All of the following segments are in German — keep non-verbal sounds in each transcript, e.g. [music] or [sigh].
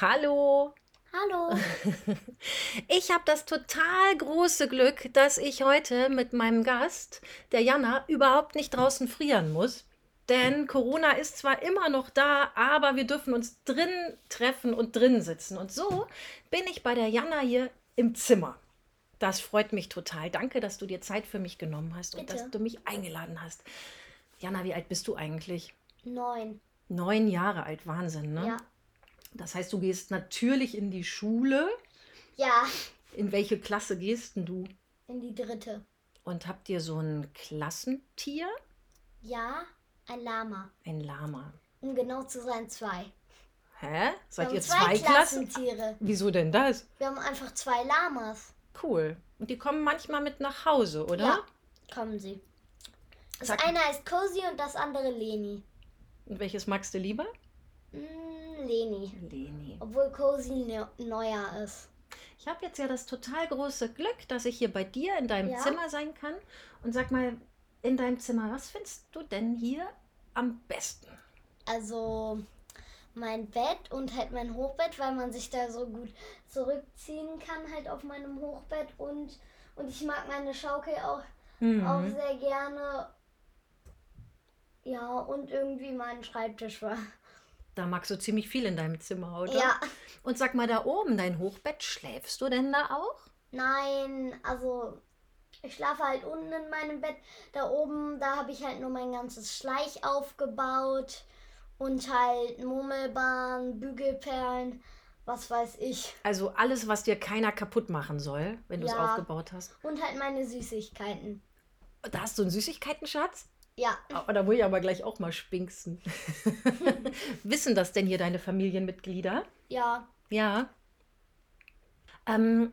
Hallo. Hallo. [laughs] Ich habe das total große Glück, dass ich heute mit meinem Gast, der Jana, überhaupt nicht draußen frieren muss. Denn Corona ist zwar immer noch da, aber wir dürfen uns drin treffen und drin sitzen. Und so bin ich bei der Jana hier im Zimmer. Das freut mich total. Danke, dass du dir Zeit für mich genommen hast und Bitte. dass du mich eingeladen hast. Jana, wie alt bist du eigentlich? Neun. Neun Jahre alt, Wahnsinn, ne? Ja. Das heißt, du gehst natürlich in die Schule. Ja, In welche Klasse gehst denn du? in die dritte. Und habt ihr so ein Klassentier? Ja, ein Lama. Ein Lama. Um genau zu sein, zwei. Hä? Seid ihr zwei Klassen? Klassentiere. Wieso denn das? Wir haben einfach zwei Lamas. Cool. Und die kommen manchmal mit nach Hause, oder? Ja. Kommen sie. Das Sag- eine heißt Cozy und das andere Leni. Und welches magst du lieber? Mm, Leni. Leni. Obwohl Cozy ne neuer ist. Ich habe jetzt ja das total große Glück, dass ich hier bei dir in deinem Ja. Zimmer sein kann. Und sag mal, in deinem Zimmer, was findest du denn hier am besten? Also mein Bett und halt mein Hochbett, weil man sich da so gut zurückziehen kann, halt auf meinem Hochbett. Und, und ich mag meine Schaukel auch Mhm. auch sehr gerne. Ja, und irgendwie meinen Schreibtisch war. Da magst du ziemlich viel in deinem Zimmer, oder? Ja, Und sag mal, da oben, dein Hochbett, schläfst du denn da auch? nein, also ich schlafe halt unten in meinem Bett. Da oben, da habe ich halt nur mein ganzes Schleich aufgebaut und halt Murmelbahn, Bügelperlen, was weiß ich. Also alles, was dir keiner kaputt machen soll, wenn du es Ja. aufgebaut hast. Und halt meine Süßigkeiten. Da hast du einen Süßigkeitenschatz? Ja, Oh, da muss ich aber gleich auch mal spinksen. [laughs] Wissen das denn hier deine Familienmitglieder? ja, Ja. Ähm,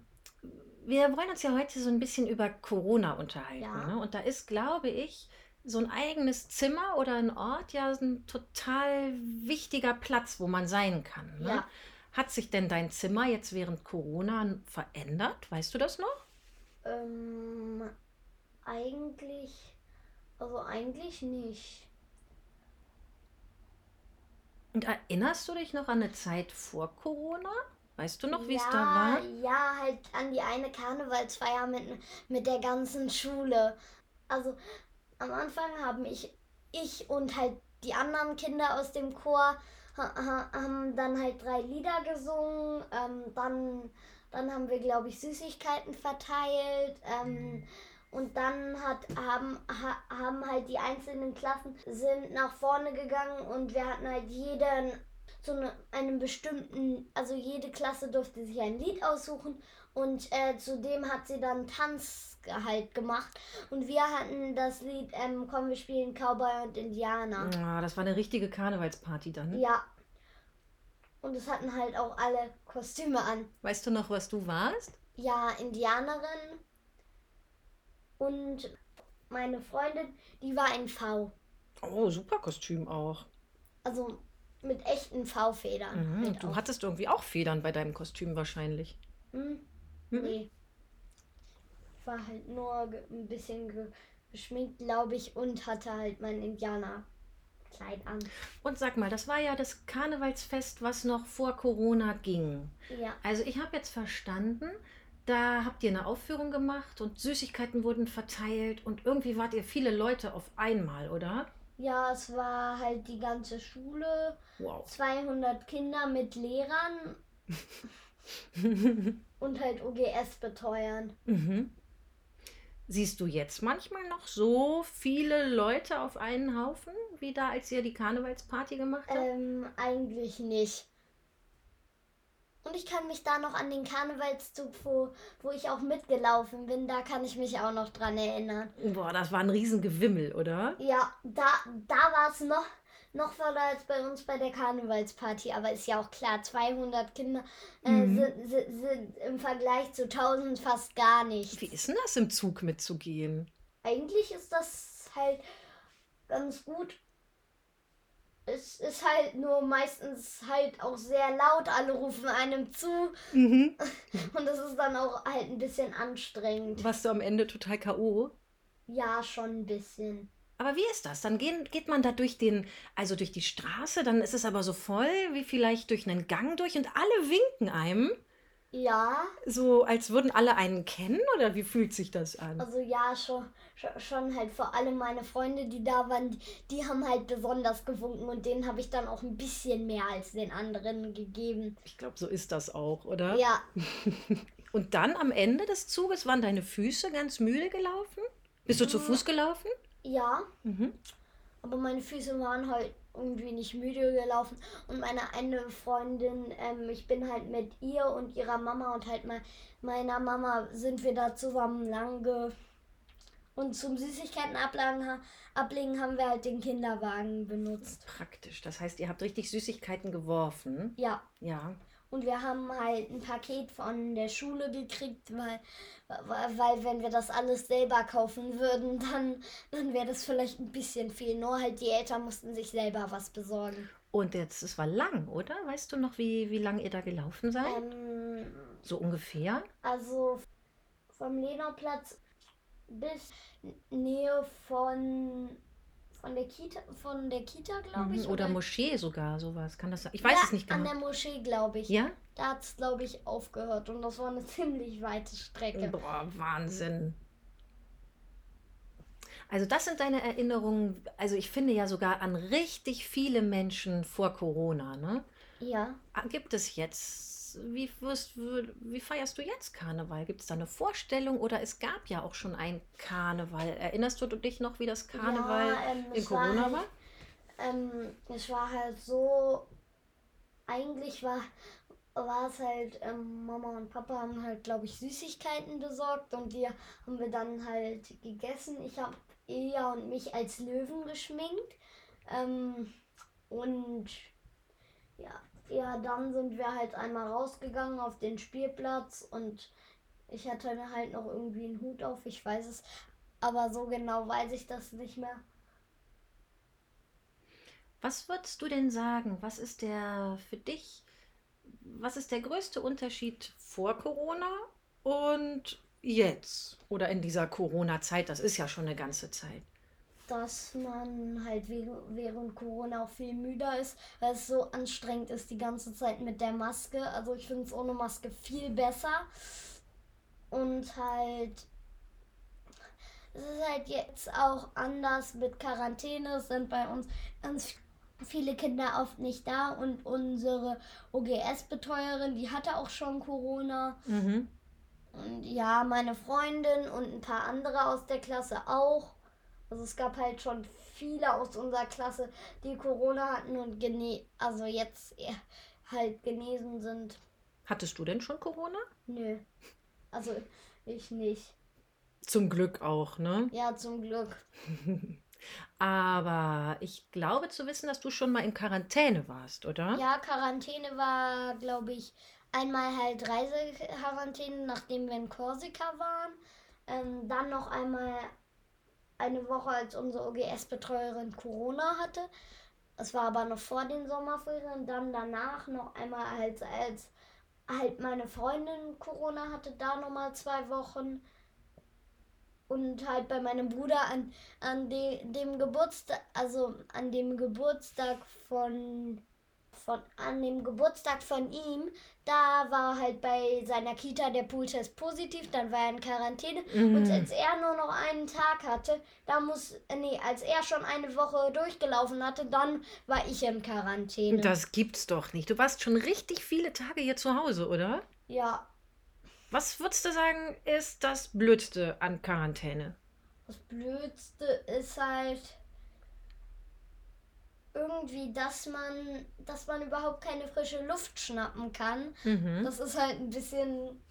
wir wollen uns ja heute so ein bisschen über Corona unterhalten. Ja. Ne? Und da ist, glaube ich, so ein eigenes Zimmer oder ein Ort ja ein total wichtiger Platz, wo man sein kann. Ne? Ja. Hat sich denn dein Zimmer jetzt während Corona verändert? Weißt du das noch? ähm, eigentlich, also eigentlich nicht. Und erinnerst du dich noch an eine Zeit vor Corona? Weißt du noch, wie es ja, da war? Ja, halt an die eine Karnevalsfeier mit, mit der ganzen Schule. Also am Anfang haben ich, ich und halt die anderen Kinder aus dem Chor ha, ha, haben dann halt drei Lieder gesungen. Ähm, dann, dann haben wir, glaube ich, Süßigkeiten verteilt. Ähm, und dann hat, haben, ha, haben halt die einzelnen Klassen sind nach vorne gegangen und wir hatten halt jeden so eine, einem bestimmten, also jede Klasse durfte sich ein Lied aussuchen und äh, zudem hat sie dann Tanz halt gemacht und wir hatten das Lied ähm, Komm, wir spielen Cowboy und Indianer. Ah, das war eine richtige Karnevalsparty dann. Ja. Und es hatten halt auch alle Kostüme an. Weißt du noch, was du warst? Ja, Indianerin und meine Freundin, die war ein V. Oh, super Kostüm auch. Also mit echten V-Federn. Mhm. Du auch. hattest irgendwie auch Federn bei deinem Kostüm wahrscheinlich. Hm? Mhm. Nee. Ich war halt nur ein bisschen ge geschminkt, glaube ich, und hatte halt mein Indianerkleid an. Und sag mal, das war ja das Karnevalsfest, was noch vor Corona ging. Ja, Also ich habe jetzt verstanden, da habt ihr eine Aufführung gemacht und Süßigkeiten wurden verteilt und irgendwie wart ihr viele Leute auf einmal, oder? ja, es war halt die ganze Schule, Wow. 200 Kinder mit Lehrern [laughs] und halt OGS-Betreuern. mhm. Siehst du jetzt manchmal noch so viele Leute auf einen Haufen, wie da, als ihr die Karnevalsparty gemacht habt? Ähm, eigentlich nicht. Und ich kann mich da noch an den Karnevalszug, wo, wo ich auch mitgelaufen bin, da kann ich mich auch noch dran erinnern. Boah, das war ein Riesengewimmel, oder? Ja, da, da war es noch, noch voller als bei uns bei der Karnevalsparty. Aber ist ja auch klar, 200 Kinder äh, Mhm. sind, sind, sind im Vergleich zu 1000 fast gar nichts. Wie ist denn das im Zug mitzugehen? Eigentlich ist das halt ganz gut. Es ist halt nur meistens halt auch sehr laut, alle rufen einem zu Mhm. [laughs] und das ist dann auch halt ein bisschen anstrengend. Warst du am Ende total K.O.? Ja, schon ein bisschen. Aber wie ist das? Dann gehen, geht man da durch den, also durch die Straße, dann ist es aber so voll, wie vielleicht durch einen Gang durch und alle winken einem. Ja, So, als würden alle einen kennen oder wie fühlt sich das an? also ja, schon, schon, halt vor allem meine Freunde, die da waren, die, die haben halt besonders gewunken und denen habe ich dann auch ein bisschen mehr als den anderen gegeben. Ich glaube, so ist das auch, oder? Ja, [laughs] Und dann am Ende des Zuges waren deine Füße ganz müde gelaufen? Bist du zu Fuß gelaufen? ja, Mhm. aber meine Füße waren halt irgendwie nicht müde gelaufen und meine eine Freundin, ähm, ich bin halt mit ihr und ihrer Mama und halt mal meiner Mama sind wir da zusammen lang ge und zum Süßigkeiten ablegen, ablegen haben wir halt den Kinderwagen benutzt. Praktisch. Das heißt, ihr habt richtig Süßigkeiten geworfen. Ja, Ja. Und wir haben halt ein Paket von der Schule gekriegt, weil, weil, wenn wir das alles selber kaufen würden, dann, dann wäre das vielleicht ein bisschen viel. Nur halt die Eltern mussten sich selber was besorgen. Und jetzt, es war lang, oder? Weißt du noch, wie, wie lang ihr da gelaufen seid? Ähm, So ungefähr? also vom Lehnaplatz bis Nähe von, von der Kita, von der Kita, glaube ich. Mhm. Oder Moschee sogar, sowas. Kann das sein? Ich weiß ja, es nicht An genau. der Moschee, glaube ich. Ja? Da hat es, glaube ich, aufgehört. Und das war eine [laughs] ziemlich weite Strecke. Boah, Wahnsinn. Also das sind deine Erinnerungen. Also ich finde ja sogar an richtig viele Menschen vor Corona, ne? Ja. Ah, Gibt es jetzt, wie, wirst, wie feierst du jetzt Karneval? Gibt es da eine Vorstellung oder es gab ja auch schon ein Karneval? Erinnerst du dich noch, wie das Karneval ja, ähm, in es war Corona halt, war? Ähm, es war halt so, eigentlich war, war es halt, ähm, Mama und Papa haben halt, glaube ich, Süßigkeiten besorgt und die haben wir dann halt gegessen. Ich habe Elia und mich als Löwen geschminkt. Ähm, und ja, ja, dann sind wir halt einmal rausgegangen auf den Spielplatz und ich hatte halt noch irgendwie einen Hut auf, ich weiß es, aber so genau weiß ich das nicht mehr. Was würdest du denn sagen? Was ist der für dich, was ist der größte Unterschied vor Corona und jetzt? Oder in dieser Corona-Zeit? Das ist ja schon eine ganze Zeit. Dass man halt während, Corona auch viel müder ist, weil es so anstrengend ist die ganze Zeit mit der Maske. Also ich finde es ohne Maske viel besser. Und halt, es ist halt jetzt auch anders mit Quarantäne. Es sind bei uns ganz viele Kinder oft nicht da und unsere OGS-Betreuerin, die hatte auch schon Corona. Mhm. Und ja, meine Freundin und ein paar andere aus der Klasse auch. Also es gab halt schon viele aus unserer Klasse, die Corona hatten und gene also jetzt halt genesen sind. Hattest du denn schon Corona? Nö. Also ich nicht. Zum Glück auch, ne? Ja, zum Glück. [laughs] Aber ich glaube zu wissen, dass du schon mal in Quarantäne warst, oder? Ja, Quarantäne war, glaube ich, einmal halt Reisequarantäne, nachdem wir in Korsika waren. Ähm, dann noch einmal eine Woche, als unsere OGS-Betreuerin Corona hatte. Es war aber noch vor den Sommerferien. Dann danach noch einmal, als, als halt meine Freundin Corona hatte, da nochmal zwei Wochen. Und halt bei meinem Bruder an, an de, dem Geburtstag, also an dem Geburtstag von, von, an dem Geburtstag von ihm, da war halt bei seiner Kita der Pooltest positiv, dann war er in Quarantäne. Und Mhm. als er nur noch einen Tag hatte, da muss, nee, als er schon eine Woche durchgelaufen hatte, dann war ich in Quarantäne. Das gibt's doch nicht. Du warst schon richtig viele Tage hier zu Hause, oder? ja, Was würdest du sagen, ist das Blödste an Quarantäne? das Blödste ist halt irgendwie, dass man, dass man überhaupt keine frische Luft schnappen kann. Mhm. Das ist halt ein bisschen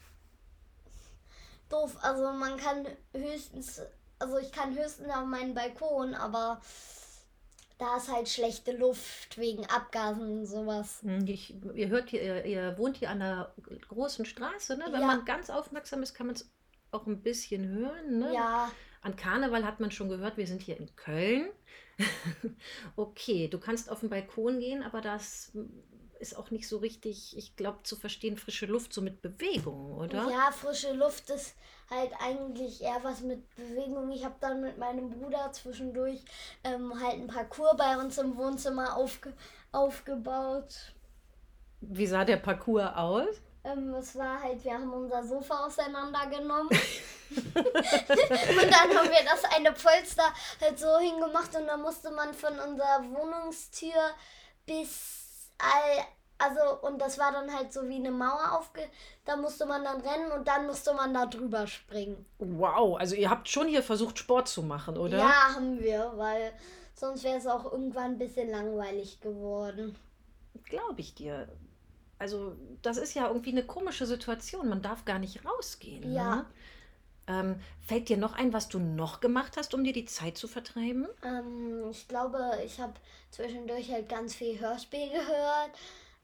doof. Also man kann höchstens, also ich kann höchstens auf meinen Balkon, aber da ist halt schlechte Luft wegen Abgasen und sowas. Hm, Ich, ihr hört hier, ihr, ihr wohnt hier an einer großen Straße, ne? Wenn Ja. man ganz aufmerksam ist, kann man es auch ein bisschen hören, ne? Ja, An Karneval hat man schon gehört, wir sind hier in Köln. [laughs] Okay, du kannst auf den Balkon gehen, aber das ist auch nicht so richtig, ich glaube, zu verstehen, frische Luft so mit Bewegung, oder? Ja, frische Luft ist halt eigentlich eher was mit Bewegung. Ich habe dann mit meinem Bruder zwischendurch ähm, halt ein Parcours bei uns im Wohnzimmer aufge aufgebaut. Wie sah der Parcours aus? Ähm, es war halt, wir haben unser Sofa auseinandergenommen. [laughs] [laughs] und dann haben wir das eine Polster halt so hingemacht und dann musste man von unserer Wohnungstür bis all, also und das war dann halt so wie eine Mauer aufge, da musste man dann rennen und dann musste man da drüber springen. Wow, also ihr habt schon hier versucht Sport zu machen, oder? Ja, haben wir, weil sonst wäre es auch irgendwann ein bisschen langweilig geworden. Glaube ich dir. Also, das ist ja irgendwie eine komische Situation. Man darf gar nicht rausgehen. Ja. Ne? Ähm, fällt dir noch ein, was du noch gemacht hast, um dir die Zeit zu vertreiben? Ähm, ich glaube, ich habe zwischendurch halt ganz viel Hörspiel gehört.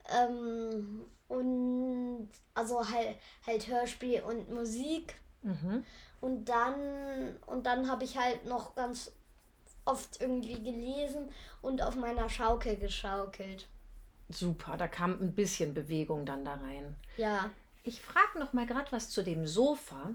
Ähm, und also halt, halt Hörspiel und Musik. Mhm. Und dann, und dann habe ich halt noch ganz oft irgendwie gelesen und auf meiner Schaukel geschaukelt. Super, da kam ein bisschen Bewegung dann da rein. Ja. Ich frage noch mal gerade was zu dem Sofa.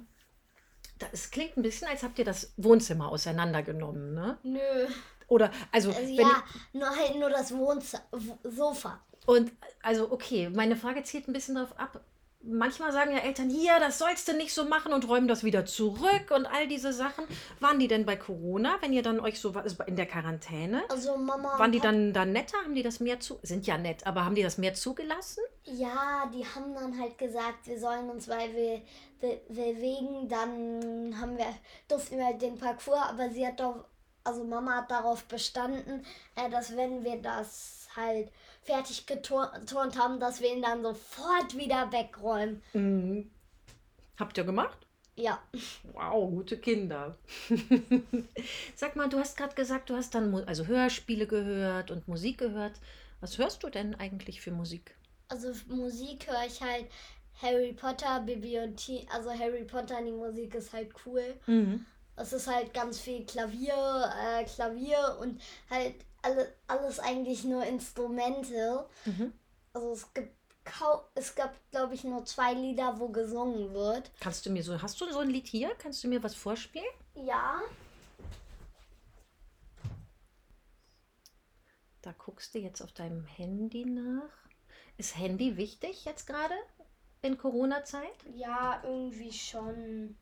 Das klingt ein bisschen, als habt ihr das Wohnzimmer auseinandergenommen, ne? Nö. Oder, also, Also ja, nur halt nur das Wohnsofa. Und also, okay, meine Frage zielt ein bisschen darauf ab. Manchmal sagen ja Eltern, hier, das sollst du nicht so machen und räumen das wieder zurück und all diese Sachen. Waren die denn bei Corona, wenn ihr dann euch so also in der Quarantäne? Also Mama. Waren die dann, dann netter? Haben die das mehr zu? Sind ja nett, aber haben die das mehr zugelassen? Ja, die haben dann halt gesagt, wir sollen uns, weil wir be bewegen, dann haben wir, durften wir halt den Parcours, aber sie hat doch, also Mama hat darauf bestanden, äh, dass wenn wir das halt fertig geturnt haben, dass wir ihn dann sofort wieder wegräumen. Mhm. Habt ihr gemacht? Ja, Wow, gute Kinder. [laughs] Sag mal, du hast gerade gesagt, du hast dann also Hörspiele gehört und Musik gehört. Was hörst du denn eigentlich für Musik? also Musik höre ich halt Harry Potter, Bibi und T, also Harry Potter, die Musik ist halt cool. Mhm. Es ist halt ganz viel Klavier, äh, Klavier und halt alle, alles eigentlich nur Instrumente. Mhm. Also es gibt es gab, glaube ich, nur zwei Lieder, wo gesungen wird. Kannst du mir so, hast du so ein Lied hier? Kannst du mir was vorspielen? Ja. Da guckst du jetzt auf deinem Handy nach. Ist Handy wichtig jetzt gerade in Corona-Zeit? Ja, irgendwie schon.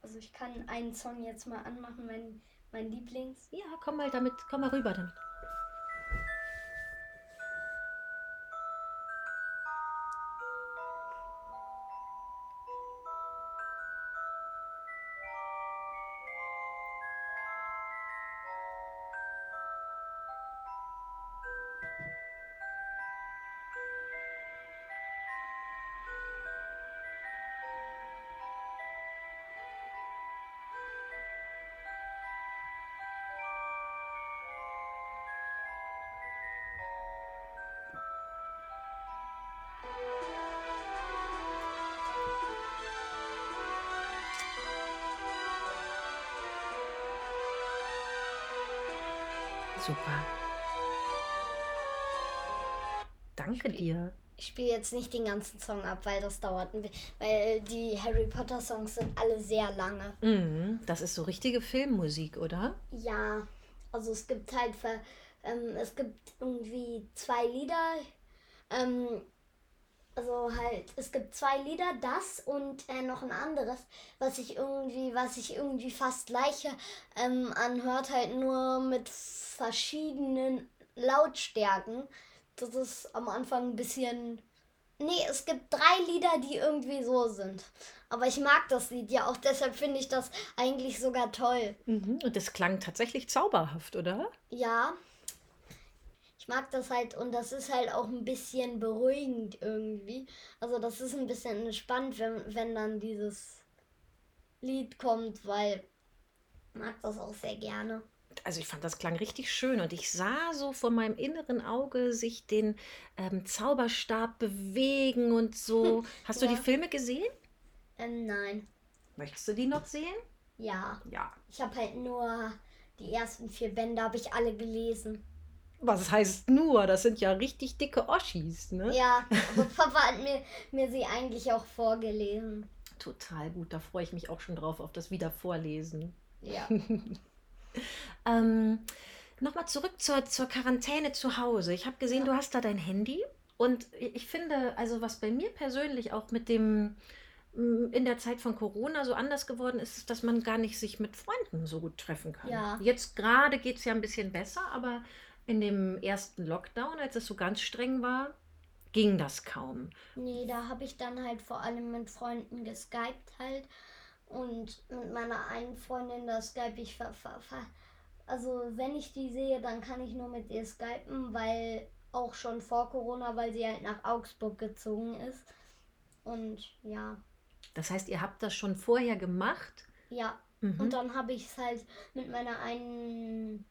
Also ich kann einen Song jetzt mal anmachen, mein, mein Lieblings. Ja, komm mal damit, komm mal rüber damit. Super. Danke dir. Ich spiele jetzt nicht den ganzen Song ab, weil das dauert ein bisschen. Weil die Harry Potter Songs sind alle sehr lange. Mhm, das ist so richtige Filmmusik, oder? Ja, also es gibt halt, ähm, es gibt irgendwie zwei Lieder. Ähm, also halt, es gibt zwei Lieder, das und äh, noch ein anderes, was sich irgendwie, was sich irgendwie fast gleiche ähm, anhört, halt nur mit verschiedenen Lautstärken. Das ist am Anfang ein bisschen. Nee, es gibt drei Lieder, die irgendwie so sind. Aber ich mag das Lied ja auch, deshalb finde ich das eigentlich sogar toll. Mhm. Und das klang tatsächlich zauberhaft, oder? Ja. Ich mag das halt und das ist halt auch ein bisschen beruhigend irgendwie. Also das ist ein bisschen entspannt, wenn, wenn dann dieses Lied kommt, weil ich mag das auch sehr gerne. Also ich fand, das klang richtig schön und ich sah so vor meinem inneren Auge sich den ähm, Zauberstab bewegen und so. [laughs] Hast du Ja. die Filme gesehen? Ähm, nein. Möchtest du die noch sehen? Ja. Ja. Ich habe halt nur die ersten vier Bände habe ich alle gelesen. Was heißt nur? Das sind ja richtig dicke Oschis, ne? Ja, aber [laughs] Papa hat mir, mir sie eigentlich auch vorgelesen. Total gut, da freue ich mich auch schon drauf, auf das Wiedervorlesen. Ja. [laughs] Ähm, Nochmal zurück zur, zur Quarantäne zu Hause. Ich habe gesehen, Ja. du hast da dein Handy. Und ich finde, also was bei mir persönlich auch mit dem m, in der Zeit von Corona so anders geworden ist, ist, dass man gar nicht sich mit Freunden so gut treffen kann. Ja. Jetzt gerade geht es ja ein bisschen besser, aber in dem ersten Lockdown, als es so ganz streng war, ging das kaum. Nee, da habe ich dann halt vor allem mit Freunden geskypt halt. Und mit meiner einen Freundin, da skype ich ver, ver, ver. Also wenn ich die sehe, dann kann ich nur mit ihr skypen, weil auch schon vor Corona, weil sie halt nach Augsburg gezogen ist. Und ja, Das heißt, ihr habt das schon vorher gemacht? ja. Mhm. Und dann habe ich es halt mit meiner einen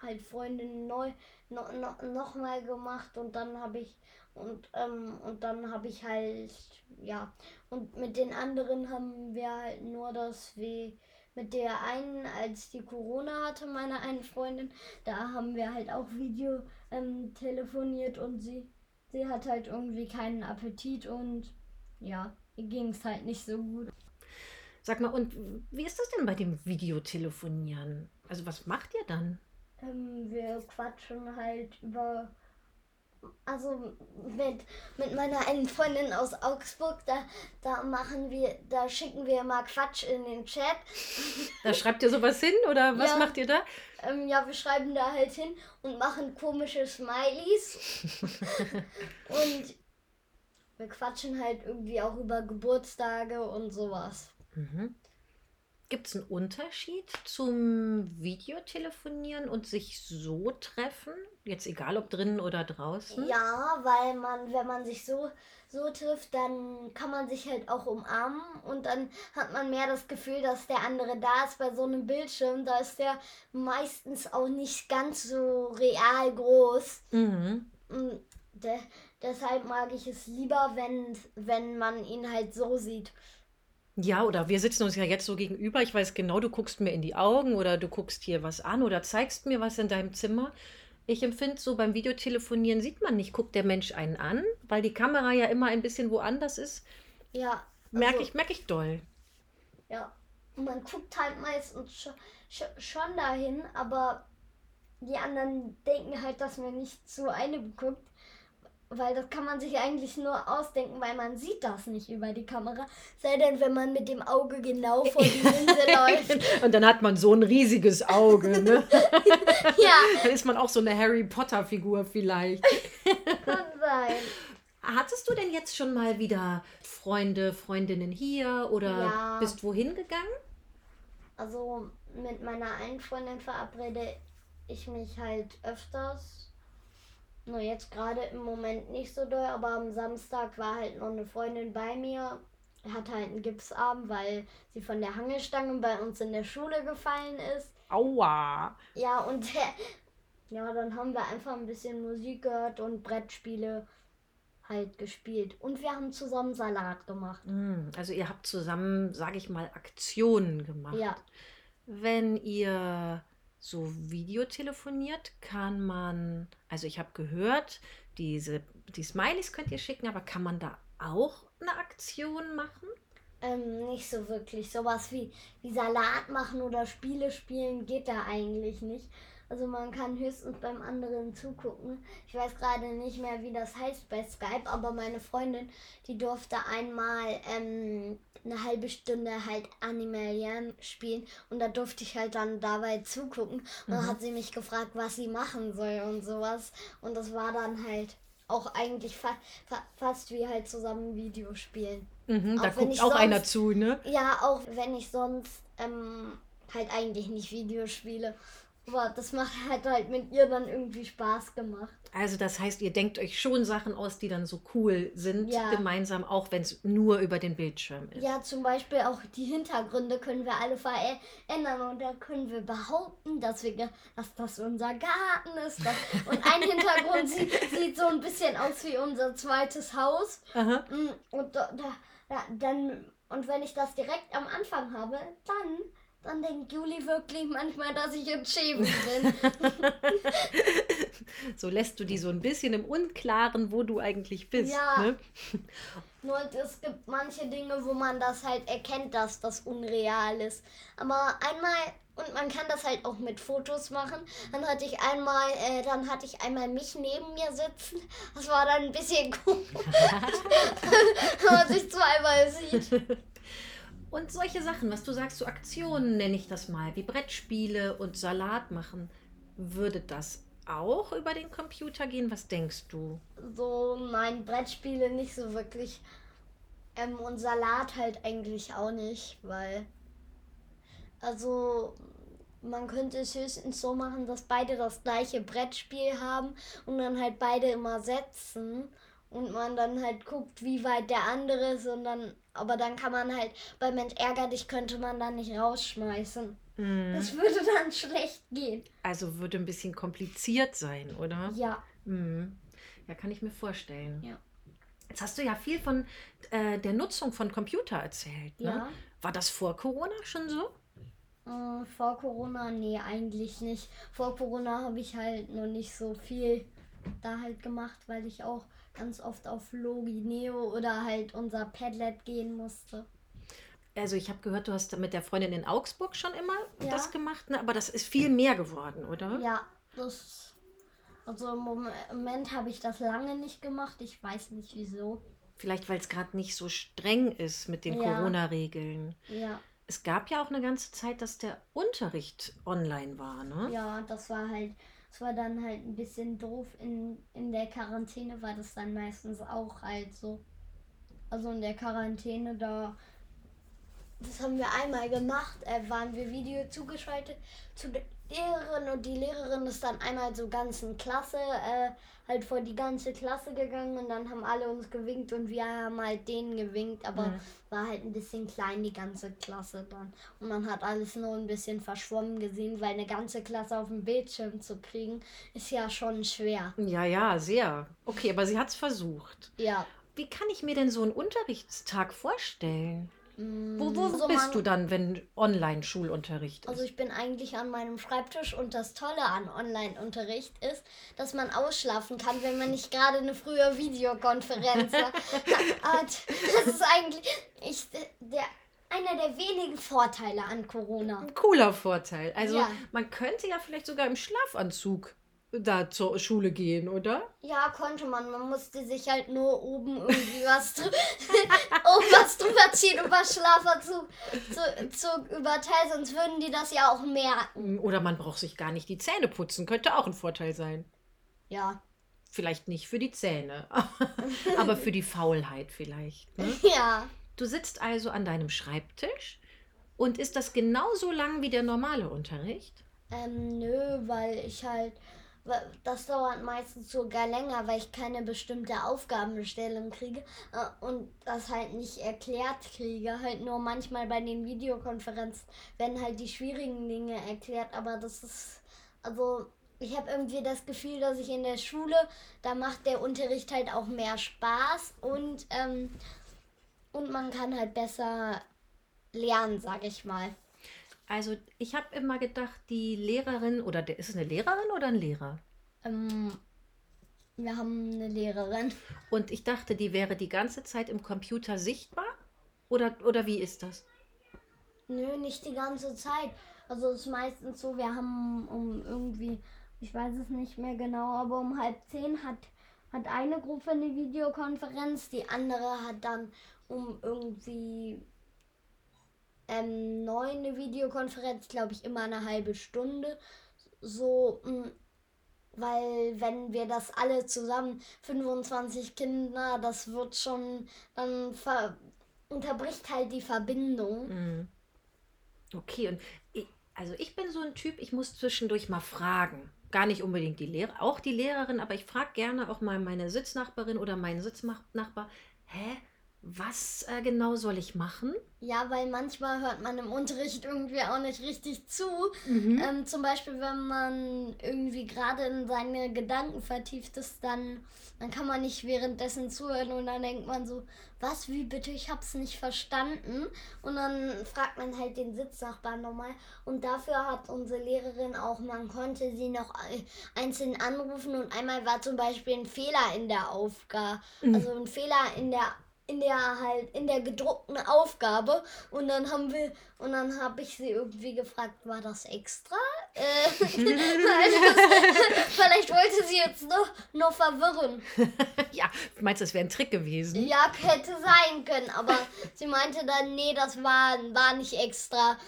halt Freundin neu no, no, noch mal gemacht und dann habe ich und ähm, und dann habe ich halt ja und mit den anderen haben wir halt nur das wie mit der einen als die Corona hatte meine eine Freundin da haben wir halt auch Video ähm, telefoniert und sie sie hat halt irgendwie keinen Appetit und ja ihr ging es halt nicht so gut Sag mal, und wie ist das denn bei dem Videotelefonieren? Also was macht ihr dann? Ähm, wir quatschen halt über. Also mit, mit meiner einen Freundin aus Augsburg, da, da machen wir, da schicken wir mal Quatsch in den Chat. [laughs] Da schreibt ihr sowas hin oder was Ja. macht ihr da? Ähm, ja, wir schreiben da halt hin und machen komische Smileys. [laughs] und wir quatschen halt irgendwie auch über Geburtstage und sowas. Mhm. Gibt es einen Unterschied zum Videotelefonieren und sich so treffen? Jetzt egal ob drinnen oder draußen? Ja, weil man, wenn man sich so, so trifft, dann kann man sich halt auch umarmen und dann hat man mehr das Gefühl, dass der andere da ist. Bei so einem Bildschirm, da ist der meistens auch nicht ganz so real groß. Mhm. Und de deshalb mag ich es lieber, wenn, wenn man ihn halt so sieht. Ja, oder wir sitzen uns ja jetzt so gegenüber. Ich weiß genau, du guckst mir in die Augen oder du guckst hier was an oder zeigst mir was in deinem Zimmer. Ich empfinde so beim Videotelefonieren sieht man nicht, guckt der Mensch einen an, weil die Kamera ja immer ein bisschen woanders ist. Ja. Merke also- ich, merke ich doll. Ja, und man guckt halt meistens schon, schon dahin, aber die anderen denken halt, dass man nicht zu einem guckt, weil das kann man sich eigentlich nur ausdenken, weil man sieht das nicht über die Kamera, sei denn, wenn man mit dem Auge genau vor die Linse [laughs] läuft. Und dann hat man so ein riesiges Auge, ne? [laughs] Ja, Dann ist man auch so eine Harry Potter-Figur vielleicht. kann sein. Hattest du denn jetzt schon mal wieder Freunde, Freundinnen hier oder Ja. bist wohin gegangen? Also mit meiner einen Freundin verabrede ich mich halt öfters. Nur jetzt gerade im Moment nicht so doll, aber am Samstag war halt noch eine Freundin bei mir. Hatte halt einen Gipsarm, weil sie von der Hangelstange bei uns in der Schule gefallen ist. Aua. Ja, und ja, dann haben wir einfach ein bisschen Musik gehört und Brettspiele halt gespielt. Und wir haben zusammen Salat gemacht. Hm, Also ihr habt zusammen, sage ich mal, Aktionen gemacht. Ja. Wenn ihr so Videotelefoniert, kann man, also ich habe gehört, diese, die Smileys könnt ihr schicken, aber kann man da auch eine Aktion machen? Ähm, nicht so wirklich. Sowas wie, wie Salat machen oder Spiele spielen geht da eigentlich nicht. Also man kann höchstens beim anderen zugucken. Ich weiß gerade nicht mehr, wie das heißt bei Skype, aber meine Freundin, die durfte einmal ähm, eine halbe Stunde halt Animal Jam spielen und da durfte ich halt dann dabei zugucken. Und dann hat sie mich gefragt, was sie machen soll und sowas. Und das war dann halt auch eigentlich fa fa fast wie halt zusammen Video spielen. Mhm, da guckt auch einer sonst- zu, ne? Ja, auch wenn ich sonst ähm, halt eigentlich nicht Videospiele. Aber das macht halt halt mit ihr dann irgendwie Spaß gemacht. Also das heißt, ihr denkt euch schon Sachen aus, die dann so cool sind, Ja. gemeinsam, auch wenn es nur über den Bildschirm ist. Ja, zum Beispiel auch die Hintergründe können wir alle verändern und da können wir behaupten, dass, wir, dass das unser Garten ist. Dass, und ein Hintergrund sieht, [laughs] sieht so ein bisschen aus wie unser zweites Haus. Aha. Mm, Und da, da, dann und wenn ich das direkt am Anfang habe, dann dann denkt Juli wirklich manchmal, dass ich in bin. [laughs] so lässt du die so ein bisschen im Unklaren, wo du eigentlich bist. Ja. Ne? [laughs] Nur es gibt manche Dinge, wo man das halt erkennt, dass das unreal ist. Aber einmal, und man kann das halt auch mit Fotos machen, dann hatte ich einmal, äh, dann hatte ich einmal mich neben mir sitzen. Das war dann ein bisschen komisch, [laughs] wenn man sich zweimal sieht. Und solche Sachen, was du sagst, so Aktionen nenne ich das mal, wie Brettspiele und Salat machen. Würde das auch über den Computer gehen? Was denkst du? So, nein, Brettspiele nicht so wirklich. Ähm, und Salat halt eigentlich auch nicht, weil. Also, man könnte es höchstens so machen, dass beide das gleiche Brettspiel haben und dann halt beide immer setzen und man dann halt guckt, wie weit der andere ist und dann, aber dann kann man halt, bei Mensch ärger dich könnte man dann nicht rausschmeißen. Mhm. Das würde dann schlecht gehen. Also würde ein bisschen kompliziert sein, oder? Ja. Mhm. Ja, kann ich mir vorstellen. Ja. Jetzt hast du ja viel von äh, der Nutzung von Computer erzählt. Ne? Ja. War das vor Corona schon so? Äh, vor Corona, nee, eigentlich nicht. Vor Corona habe ich halt noch nicht so viel da halt gemacht, weil ich auch ganz oft auf Logi Neo oder halt unser Padlet gehen musste. Also ich habe gehört, du hast mit der Freundin in Augsburg schon immer Ja. das gemacht, ne? aber das ist viel mehr geworden, oder? Ja, das. Also im Moment habe ich das lange nicht gemacht. Ich weiß nicht wieso. Vielleicht, weil es gerade nicht so streng ist mit den Ja. Corona-Regeln. Ja, Es gab ja auch eine ganze Zeit, dass der Unterricht online war, ne? ja, das war halt. Das war dann halt ein bisschen doof. In, in der Quarantäne war das dann meistens auch halt so. Also in der Quarantäne, da. Das haben wir einmal gemacht, äh, waren wir Video zugeschaltet zu Lehrerin und die Lehrerin ist dann einmal zur ganzen Klasse, äh, halt vor die ganze Klasse gegangen und dann haben alle uns gewinkt und wir haben halt denen gewinkt, aber Mhm. war halt ein bisschen klein die ganze Klasse dann. Und man hat alles nur ein bisschen verschwommen gesehen, weil eine ganze Klasse auf dem Bildschirm zu kriegen, ist ja schon schwer. Ja, ja, sehr. Okay, aber sie hat es versucht. Ja. Wie kann ich mir denn so einen Unterrichtstag vorstellen? Wo, wo Also bist du dann, wenn Online-Schulunterricht ist? Also ich bin eigentlich an meinem Schreibtisch und das Tolle an Online-Unterricht ist, dass man ausschlafen kann, wenn man nicht gerade eine frühe Videokonferenz [laughs] hat. Das ist eigentlich ich, der, einer der wenigen Vorteile an Corona. Ein cooler Vorteil. Also Ja. man könnte ja vielleicht sogar im Schlafanzug da zur Schule gehen, oder? Ja, konnte man. Man musste sich halt nur oben irgendwie was, drü [laughs] oben was drüber ziehen über Schlafanzug zu, zu überteilen, sonst würden die das ja auch merken. Oder man braucht sich gar nicht die Zähne putzen. Könnte auch ein Vorteil sein. Ja. Vielleicht nicht für die Zähne, [laughs] aber für die Faulheit vielleicht. Ne? [laughs] Ja. Du sitzt also an deinem Schreibtisch und ist das genauso lang wie der normale Unterricht? Ähm, nö, weil ich halt. Das dauert meistens sogar länger, weil ich keine bestimmte Aufgabenstellung kriege äh, und das halt nicht erklärt kriege. Halt nur manchmal bei den Videokonferenzen werden halt die schwierigen Dinge erklärt, aber das ist. Also, ich habe irgendwie das Gefühl, dass ich in der Schule, da macht der Unterricht halt auch mehr Spaß und, ähm, und man kann halt besser lernen, sag ich mal. Also ich habe immer gedacht, die Lehrerin oder der, ist es eine Lehrerin oder ein Lehrer? Ähm, wir haben eine Lehrerin. Und ich dachte, die wäre die ganze Zeit im Computer sichtbar? Oder, oder wie ist das? Nö, nicht die ganze Zeit. Also es ist meistens so, wir haben um irgendwie, ich weiß es nicht mehr genau, aber um halb zehn hat, hat eine Gruppe eine Videokonferenz, die andere hat dann um irgendwie ähm, neun eine Videokonferenz, glaube ich, immer eine halbe Stunde. So, mh, weil wenn wir das alle zusammen, 25 Kinder, das wird schon, dann unterbricht halt die Verbindung. Mhm. Okay, und ich, also ich bin so ein Typ, ich muss zwischendurch mal fragen. Gar nicht unbedingt die Lehrer, auch die Lehrerin, aber ich frage gerne auch mal meine Sitznachbarin oder meinen Sitznachbar, hä, Was äh, genau soll ich machen? Ja, weil manchmal hört man im Unterricht irgendwie auch nicht richtig zu. Mhm. Ähm, zum Beispiel, wenn man irgendwie gerade in seine Gedanken vertieft ist, dann, dann kann man nicht währenddessen zuhören und dann denkt man so, was, wie bitte, ich hab's nicht verstanden. Und dann fragt man halt den Sitznachbarn nochmal. Und dafür hat unsere Lehrerin auch, man konnte sie noch einzeln anrufen und einmal war zum Beispiel ein Fehler in der Aufgabe, also ein Fehler in der in der halt in der gedruckten Aufgabe und dann haben wir und dann habe ich sie irgendwie gefragt, war das extra? Äh, [laughs] [laughs] vielleicht wollte sie jetzt noch, noch verwirren. [laughs] ja, meinst du, das wäre ein Trick gewesen? Ja, hätte sein können, aber sie meinte dann, nee, das war, war nicht extra.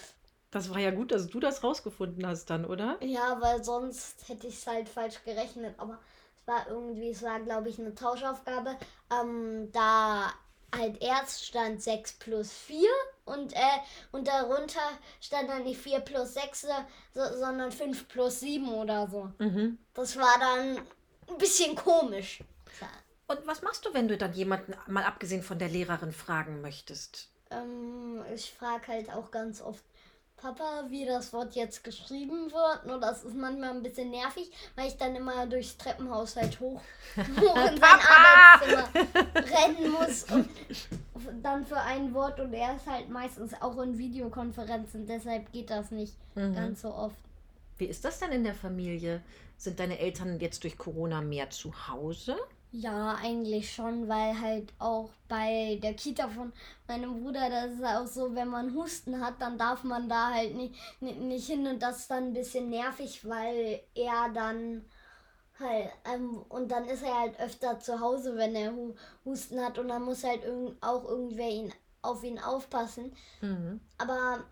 Das war ja gut, dass du das rausgefunden hast dann, oder? Ja, weil sonst hätte ich es halt falsch gerechnet, aber es war irgendwie, es war glaube ich eine Tauschaufgabe. Ähm, da halt erst stand 6 plus 4 und, äh, und darunter stand dann nicht 4 plus 6, so, sondern 5 plus 7 oder so. Mhm. Das war dann ein bisschen komisch. Und was machst du, wenn du dann jemanden, mal abgesehen von der Lehrerin, fragen möchtest? Ähm, ich frage halt auch ganz oft, Papa, wie das Wort jetzt geschrieben wird. Nur das ist manchmal ein bisschen nervig, weil ich dann immer durchs Treppenhaus halt hoch, [laughs] in [laughs] sein Arbeitszimmer rennen muss und [laughs] dann für ein Wort und er ist halt meistens auch in Videokonferenzen, deshalb geht das nicht Mhm. ganz so oft. Wie ist das denn in der Familie? Sind deine Eltern jetzt durch Corona mehr zu Hause? Ja, eigentlich schon, weil halt auch bei der Kita von meinem Bruder, das ist auch so, wenn man Husten hat, dann darf man da halt nicht, nicht, nicht hin und das ist dann ein bisschen nervig, weil er dann halt, ähm, und dann ist er halt öfter zu Hause, wenn er Hu Husten hat und dann muss halt irgend, auch irgendwer ihn, auf ihn aufpassen. Mhm. Aber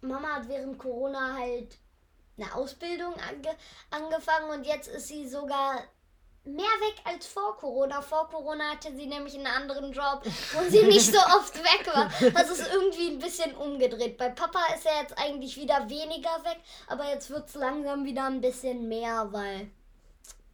Mama hat während Corona halt eine Ausbildung ange angefangen und jetzt ist sie sogar mehr weg als vor Corona. Vor Corona hatte sie nämlich einen anderen Job, wo sie nicht so oft weg war. Das ist irgendwie ein bisschen umgedreht. Bei Papa ist er jetzt eigentlich wieder weniger weg, aber jetzt wird es langsam wieder ein bisschen mehr, weil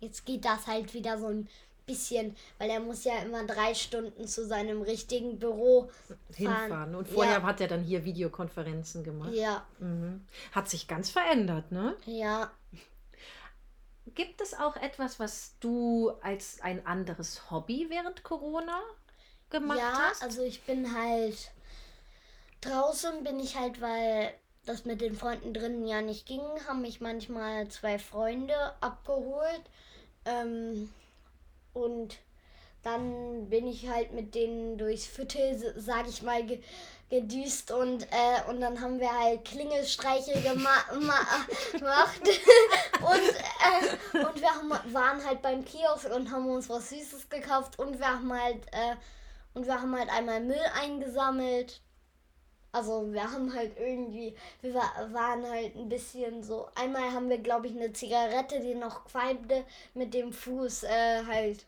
jetzt geht das halt wieder so ein bisschen, weil er muss ja immer drei Stunden zu seinem richtigen Büro Hinfahren. Und vorher Ja. hat er dann hier Videokonferenzen gemacht. Ja, Mhm. Hat sich ganz verändert, ne? ja. Gibt es auch etwas, was du als ein anderes Hobby während Corona gemacht ja, hast? also ich bin halt draußen bin ich halt, weil das mit den Freunden drinnen ja nicht ging, haben mich manchmal zwei Freunde abgeholt. Ähm, und dann bin ich halt mit denen durchs Viertel, sag ich mal, ge gedüst und, äh, und dann haben wir halt Klingelstreiche gema ma gemacht. [laughs] und äh, und wir haben, waren halt beim Kiosk und haben uns was Süßes gekauft und wir haben halt, äh, und wir haben halt einmal Müll eingesammelt. Also wir haben halt irgendwie, wir wa- waren halt ein bisschen so, einmal haben wir glaube ich eine Zigarette, die noch qualmte, mit dem Fuß äh, halt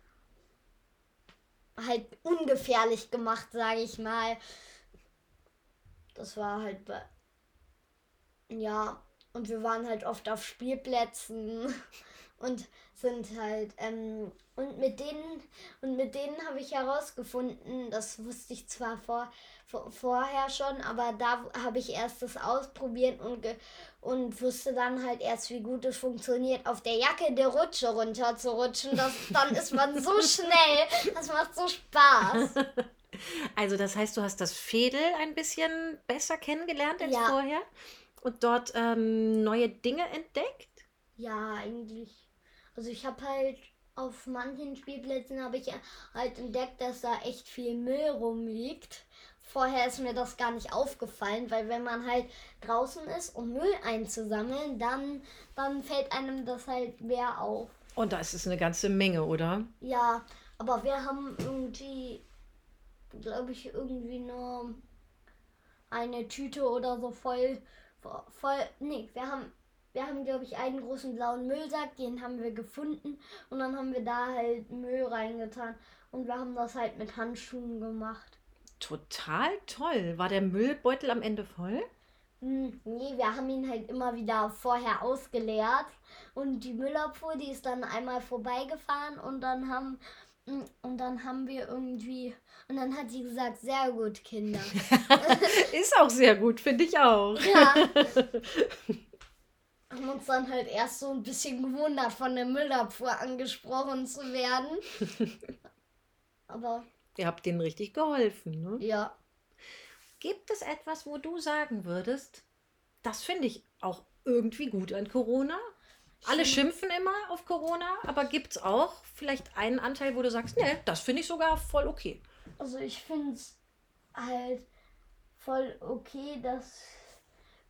halt ungefährlich gemacht, sage ich mal. Das war halt ja, und wir waren halt oft auf Spielplätzen [laughs] und sind halt ähm, und mit denen und mit denen habe ich herausgefunden, das wusste ich zwar vor vorher schon, aber da habe ich erst das ausprobiert und und wusste dann halt erst, wie gut es funktioniert, auf der Jacke der Rutsche runterzurutschen. Das, dann ist man so [laughs] schnell, das macht so Spaß. [laughs] Also das heißt, du hast das Fädel ein bisschen besser kennengelernt als Ja. vorher und dort ähm, neue Dinge entdeckt? Ja, eigentlich. Also ich habe halt auf manchen Spielplätzen habe ich halt entdeckt, dass da echt viel Müll rumliegt. Vorher ist mir das gar nicht aufgefallen, weil wenn man halt draußen ist, um Müll einzusammeln, dann, dann fällt einem das halt mehr auf. Und da ist es eine ganze Menge, oder? Ja, aber wir haben irgendwie, glaube ich, irgendwie nur eine Tüte oder so voll, voll, nee, wir haben, wir haben, glaube ich, einen großen blauen Müllsack, den haben wir gefunden und dann haben wir da halt Müll reingetan und wir haben das halt mit Handschuhen gemacht. Total toll. War der Müllbeutel am Ende voll? Hm, nee, wir haben ihn halt immer wieder vorher ausgeleert und die Müllabfuhr, die ist dann einmal vorbeigefahren und dann haben Mm, Und dann haben wir irgendwie, und dann hat sie gesagt, sehr gut, Kinder. [laughs] Ist auch sehr gut, finde ich auch. Ja. [laughs] Haben uns dann halt erst so ein bisschen gewundert, von der Müllabfuhr angesprochen zu werden. [laughs] Aber Ihr habt denen richtig geholfen, ne? ja, Gibt es etwas, wo du sagen würdest, das finde ich auch irgendwie gut an Corona? Alle schimpfen immer auf Corona, aber gibt es auch vielleicht einen Anteil, wo du sagst, nee, das finde ich sogar voll okay. also ich finde es halt voll okay, dass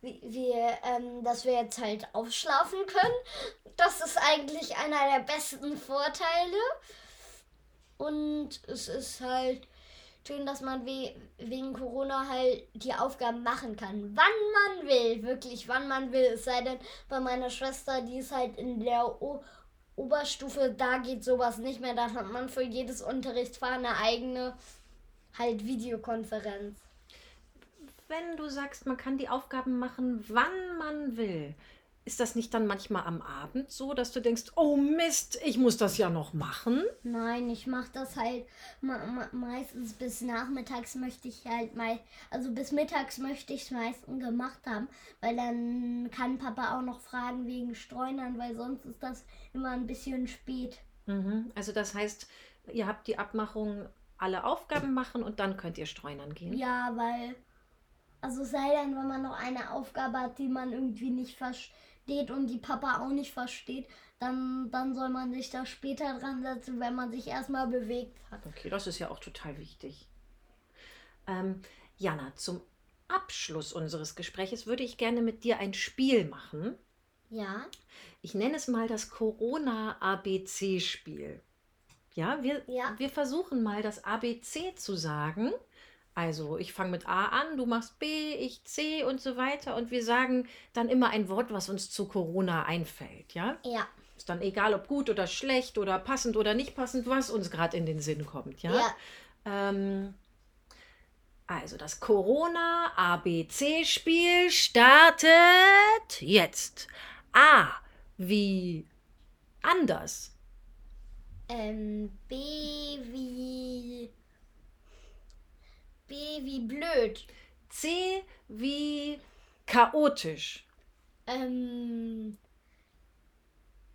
wir, wir, ähm, dass wir jetzt halt aufschlafen können. Das ist eigentlich einer der besten Vorteile. Und es ist halt schön, dass man we wegen Corona halt die Aufgaben machen kann. Wann man will, wirklich, wann man will. Es sei denn, bei meiner Schwester, die ist halt in der o Oberstufe, da geht sowas nicht mehr. Da hat man für jedes Unterrichtsfach eine eigene halt Videokonferenz. Wenn du sagst, man kann die Aufgaben machen, wann man will, ist das nicht dann manchmal am Abend so, dass du denkst, oh Mist, ich muss das ja noch machen? Nein, ich mache das halt me me meistens bis nachmittags möchte ich halt mal, also bis mittags möchte ich es meistens gemacht haben, weil dann kann Papa auch noch fragen wegen Streunern, weil sonst ist das immer ein bisschen spät. Mhm. Also das heißt, ihr habt die Abmachung, alle Aufgaben machen und dann könnt ihr streunern gehen. Ja, weil, also sei denn, wenn man noch eine Aufgabe hat, die man irgendwie nicht versteht und die Papa auch nicht versteht, dann, dann soll man sich da später dran setzen, wenn man sich erstmal bewegt hat. Okay, das ist ja auch total wichtig. Ähm, Jana, zum Abschluss unseres Gespräches würde ich gerne mit dir ein Spiel machen. Ja, Ich nenne es mal das Corona-ABC-Spiel. Ja, wir, Ja. wir versuchen mal das ABC zu sagen. Also ich fange mit A an, du machst B, ich C und so weiter. Und wir sagen dann immer ein Wort, was uns zu Corona einfällt. Ja, ja, ist dann egal, ob gut oder schlecht oder passend oder nicht passend, was uns gerade in den Sinn kommt. Ja. ja. Ähm, also das Corona-ABC-Spiel startet jetzt. A wie anders. Ähm, B wie. Wie blöd. C wie chaotisch. Ähm,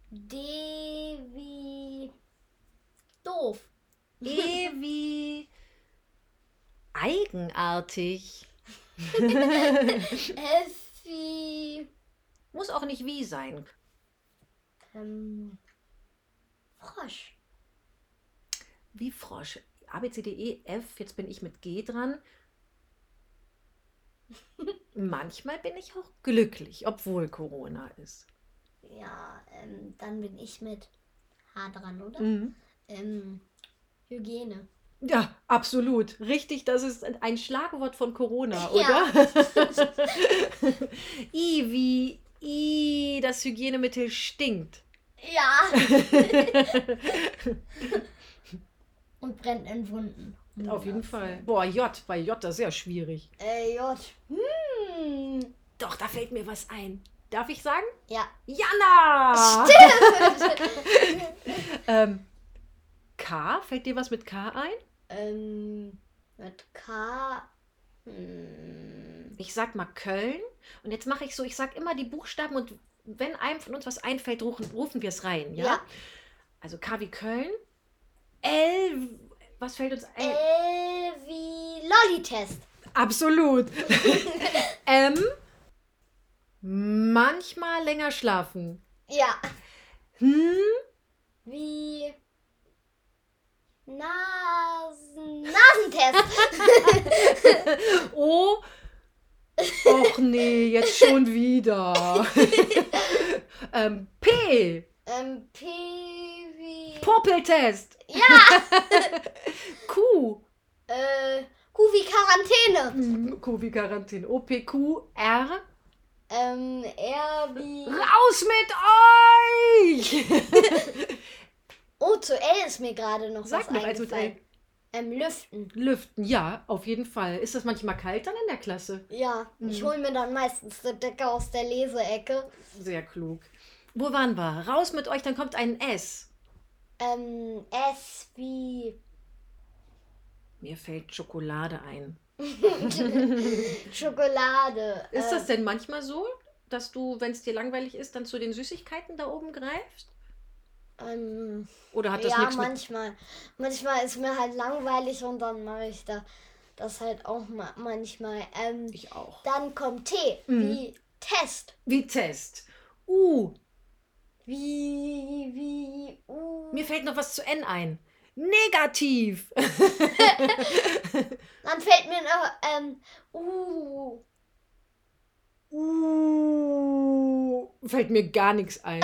D wie. doof. E wie [laughs] eigenartig. [laughs] [laughs] F wie. Muss auch nicht wie sein. Ähm, Frosch. Wie Frosch. A, B, C, D, E, F. Jetzt bin ich mit G dran. Manchmal bin ich auch glücklich, obwohl Corona ist. Ja, ähm, dann bin ich mit H dran, oder? Mhm. Ähm, Hygiene. Ja, absolut. Richtig, das ist ein Schlagwort von Corona, Ja. oder? [laughs] I wie I, das Hygienemittel stinkt. Ja. [laughs] Und brennt in Wunden. Auf jeden Fall. Boah, J, bei J, das ist ja schwierig. Äh, J. Hm. Doch, da fällt mir was ein. Darf ich sagen? Ja. Jana! [laughs] ähm, K, fällt dir was mit K ein? ähm, mit K. Hm. Ich sag mal Köln. Und jetzt mache ich so, ich sag immer die Buchstaben und wenn einem von uns was einfällt, rufen, rufen wir es rein, ja? Ja. Also K wie Köln. L, was fällt uns ein? L wie Lolli-Test. Absolut. [laughs] M, manchmal länger schlafen. Ja. Hm, Wie. Nasen. Nasentest. [laughs] O, och nee, jetzt schon wieder. [laughs] ähm, P, ähm, P wie. Popeltest. Ja. [laughs] Q, äh, Q wie Quarantäne. Hm, Q wie Quarantäne. O, P, Q, R. Ähm, R wie. Raus mit euch! [laughs] Oh, zu L ist mir gerade noch Sag was noch eins mit eingefallen. Ähm, lüften. Lüften, ja, auf jeden Fall. Ist das manchmal kalt dann in der Klasse? Ja, ich Mhm. hole mir dann meistens eine Decke aus der Leseecke. Sehr klug. Wo waren wir? Raus mit euch, dann kommt ein S. Ähm, S wie Mir fällt Schokolade ein. [laughs] Schokolade. Ist das denn manchmal so, dass du, wenn es dir langweilig ist, dann zu den Süßigkeiten da oben greifst? Ähm, Oder hat das ja, nichts mit... manchmal. Manchmal ist mir halt langweilig und dann mache ich da das halt auch ma manchmal. Ähm, Ich auch. dann kommt T Mhm. wie Test. Wie Test. Uh, Wie, wie, uh. mir fällt noch was zu N ein. Negativ. [laughs] Dann fällt mir noch, ähm, uh. Uh, fällt mir gar nichts ein.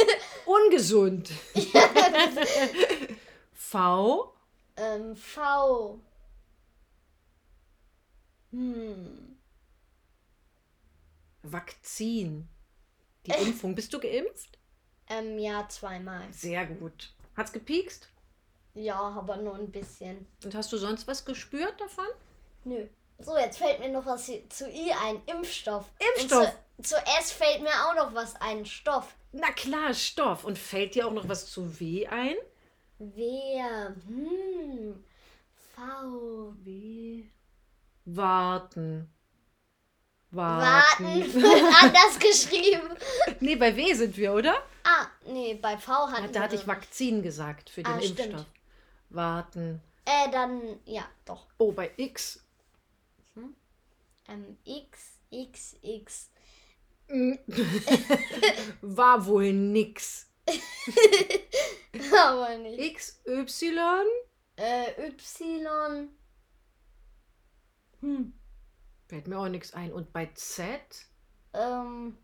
[laughs] Ungesund. [laughs] V. Ähm, V. Hm. Vakzin. Die Impfung. Bist du geimpft? Ähm, ja, zweimal. Sehr gut. Hat's gepiekst? Ja, aber nur ein bisschen. Und hast du sonst was gespürt davon? Nö. So, jetzt fällt mir noch was zu I ein. Impfstoff. Impfstoff. Und zu, zu S fällt mir auch noch was ein. Stoff. Na klar, Stoff. Und fällt dir auch noch was zu W ein? Wer? Hm. V. W. Warten. Warten. [laughs] Anders geschrieben. Nee, bei W sind wir, oder? Ah, nee, bei V hatten da hatte ich Vakzin gesagt für den Ah, Impfstoff. stimmt. Warten. Äh, dann, ja, doch. Oh, bei X. Ähm, X, X, X. [laughs] War wohl nix. [laughs] Aber nicht. X, Y. Äh, Y. Hm. Fällt mir auch nichts ein. Und bei Z? Ähm.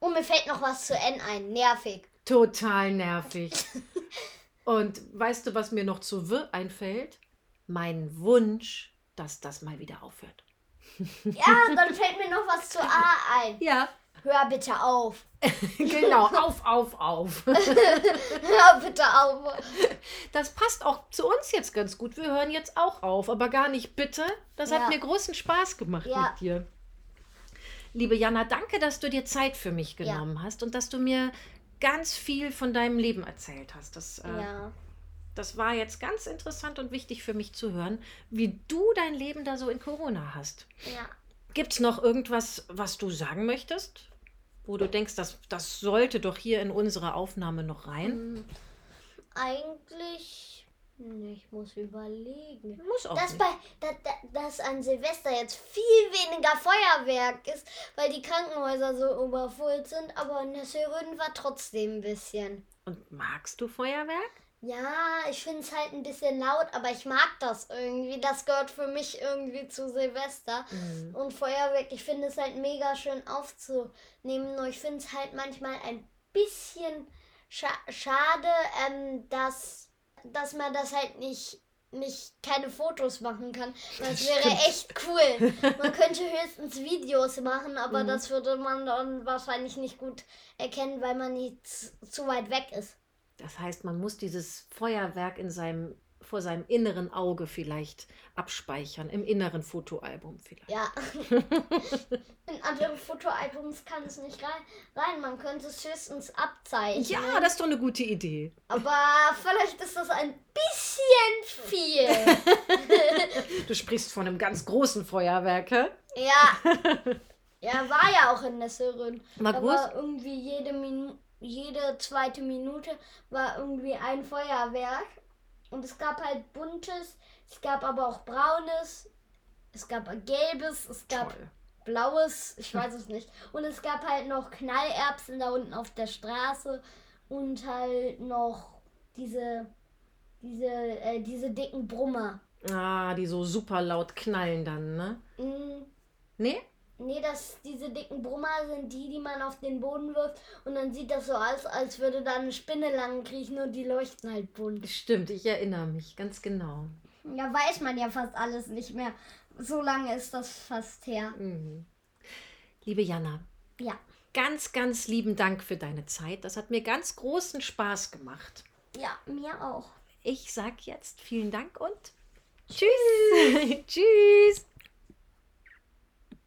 Oh, mir fällt noch was zu N ein. Nervig. Total nervig. [laughs] Und weißt du, was mir noch zu W einfällt? Mein Wunsch, dass das mal wieder aufhört. Ja, dann fällt mir noch was zu A ein. Ja, Hör bitte auf. [laughs] genau. Auf, auf, auf. [laughs] Hör bitte auf. Das passt auch zu uns jetzt ganz gut. Wir hören jetzt auch auf, aber gar nicht bitte. Das Ja. hat mir großen Spaß gemacht Ja. mit dir. Liebe Jana, danke, dass du dir Zeit für mich Ja. genommen hast und dass du mir ganz viel von deinem Leben erzählt hast. Das, äh, Ja. das war jetzt ganz interessant und wichtig für mich zu hören, wie du dein Leben da so in Corona hast. Ja. Gibt es noch irgendwas, was du sagen möchtest? Wo du denkst, das, das sollte doch hier in unsere Aufnahme noch rein? Hm, Eigentlich. Ich muss überlegen. Muss auch Dass, nicht. bei, da, da, dass an Silvester jetzt viel weniger Feuerwerk ist, weil die Krankenhäuser so überfüllt sind, aber in der Syrien war trotzdem ein bisschen. Und magst du Feuerwerk? Ja, ich finde es halt ein bisschen laut, aber ich mag das irgendwie. Das gehört für mich irgendwie zu Silvester. Mhm. Und Feuerwerk, ich finde es halt mega schön aufzunehmen. Nur ich finde es halt manchmal ein bisschen scha schade, ähm, dass, dass man das halt nicht, nicht keine Fotos machen kann. Es [laughs] wäre Stimmt. echt cool. [laughs] Man könnte höchstens Videos machen, aber Mhm. das würde man dann wahrscheinlich nicht gut erkennen, weil man nicht zu weit weg ist. Das heißt, man muss dieses Feuerwerk in seinem, vor seinem inneren Auge vielleicht abspeichern, im inneren Fotoalbum vielleicht. Ja. [laughs] In andere Fotoalbums kann es nicht rein. rein. Man könnte es höchstens abzeichnen. Ja, das ist doch eine gute Idee. Aber vielleicht ist das ein bisschen viel. [laughs] Du sprichst von einem ganz großen Feuerwerk, hä? ja. [laughs] Ja, war ja auch in Da groß? war irgendwie jede, Minu jede zweite Minute war irgendwie ein Feuerwerk. Und es gab halt buntes, es gab aber auch braunes, es gab gelbes, es gab Toll. blaues, ich weiß [laughs] es nicht. Und es gab halt noch Knallerbsen da unten auf der Straße und halt noch diese, diese, äh, diese dicken Brummer. Ah, die so super laut knallen dann, ne? Mm, Nee? Nee, das, diese dicken Brummer sind die, die man auf den Boden wirft und dann sieht das so aus, als würde da eine Spinne lang kriechen und die leuchten halt bunt. Stimmt, ich erinnere mich, ganz genau. Ja, weiß man ja fast alles nicht mehr. So lange ist das fast her. Mhm. Liebe Jana, Ja. ganz, ganz lieben Dank für deine Zeit. Das hat mir ganz großen Spaß gemacht. Ja, mir auch. Ich sag jetzt vielen Dank und tschüss. [laughs] tschüss.